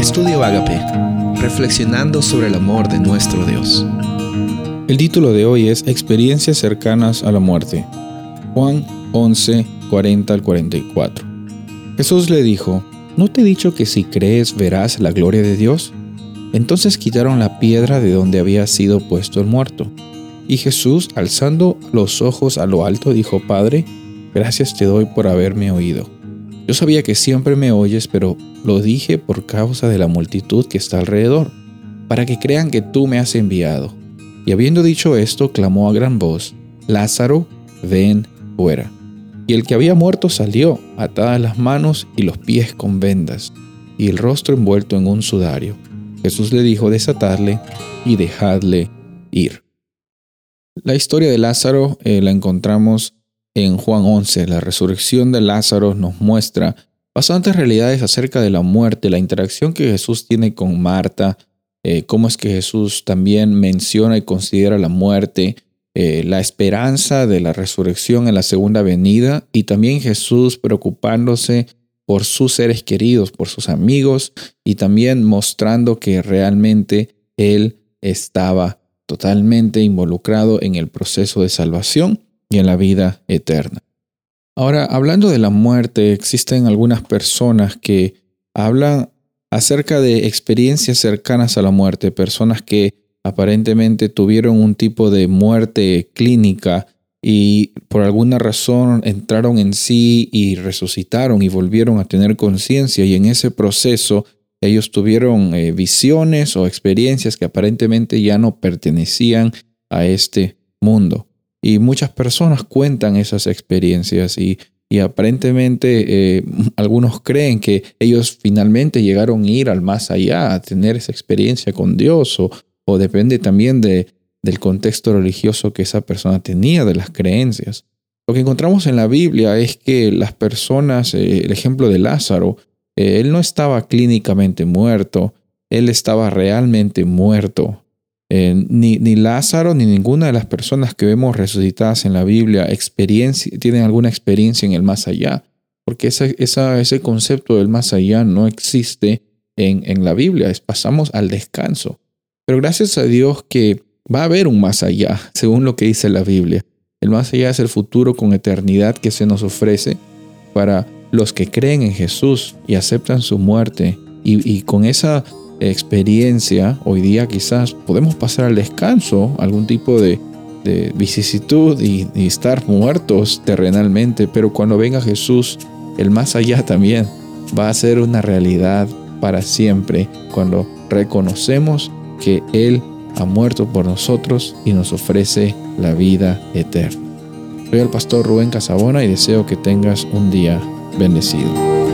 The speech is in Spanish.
Estudio Agape, reflexionando sobre el amor de nuestro Dios. El título de hoy es Experiencias cercanas a la muerte. Juan 11, 40 al 44. Jesús le dijo, ¿no te he dicho que si crees verás la gloria de Dios? Entonces quitaron la piedra de donde había sido puesto el muerto. Y Jesús, alzando los ojos a lo alto, dijo, Padre, gracias te doy por haberme oído. Yo sabía que siempre me oyes, pero lo dije por causa de la multitud que está alrededor, para que crean que tú me has enviado. Y habiendo dicho esto, clamó a gran voz, Lázaro, ven fuera. Y el que había muerto salió, atadas las manos y los pies con vendas, y el rostro envuelto en un sudario. Jesús le dijo desatarle y dejadle ir. La historia de Lázaro eh, la encontramos en Juan 11. La resurrección de Lázaro nos muestra bastantes realidades acerca de la muerte, la interacción que Jesús tiene con Marta, eh, cómo es que Jesús también menciona y considera la muerte, eh, la esperanza de la resurrección en la segunda venida y también Jesús preocupándose por sus seres queridos, por sus amigos y también mostrando que realmente Él estaba totalmente involucrado en el proceso de salvación y en la vida eterna. Ahora, hablando de la muerte, existen algunas personas que hablan acerca de experiencias cercanas a la muerte, personas que aparentemente tuvieron un tipo de muerte clínica y por alguna razón entraron en sí y resucitaron y volvieron a tener conciencia y en ese proceso ellos tuvieron eh, visiones o experiencias que aparentemente ya no pertenecían a este mundo. Y muchas personas cuentan esas experiencias y, aparentemente eh, algunos creen que ellos finalmente llegaron a ir al más allá, a tener esa experiencia con Dios o, o depende también de, del contexto religioso que esa persona tenía, de las creencias. Lo que encontramos en la Biblia es que las personas, eh, el ejemplo de Lázaro, eh, él no estaba clínicamente muerto, él estaba realmente muerto. Eh, ni, ni, Lázaro ni ninguna de las personas que vemos resucitadas en la Biblia tienen alguna experiencia en el más allá, porque ese, ese concepto del más allá no existe en, en la Biblia, pasamos al descanso. Pero gracias a Dios que va a haber un más allá, según lo que dice la Biblia. El más allá es el futuro con eternidad que se nos ofrece para los que creen en Jesús y aceptan su muerte. Y, con esa experiencia, hoy día quizás podemos pasar al descanso, algún tipo de, vicisitud y, y estar muertos terrenalmente, pero cuando venga Jesús, el más allá también va a ser una realidad para siempre cuando reconocemos que Él ha muerto por nosotros y nos ofrece la vida eterna. Soy el pastor Rubén Casabona y deseo que tengas un día bendecido.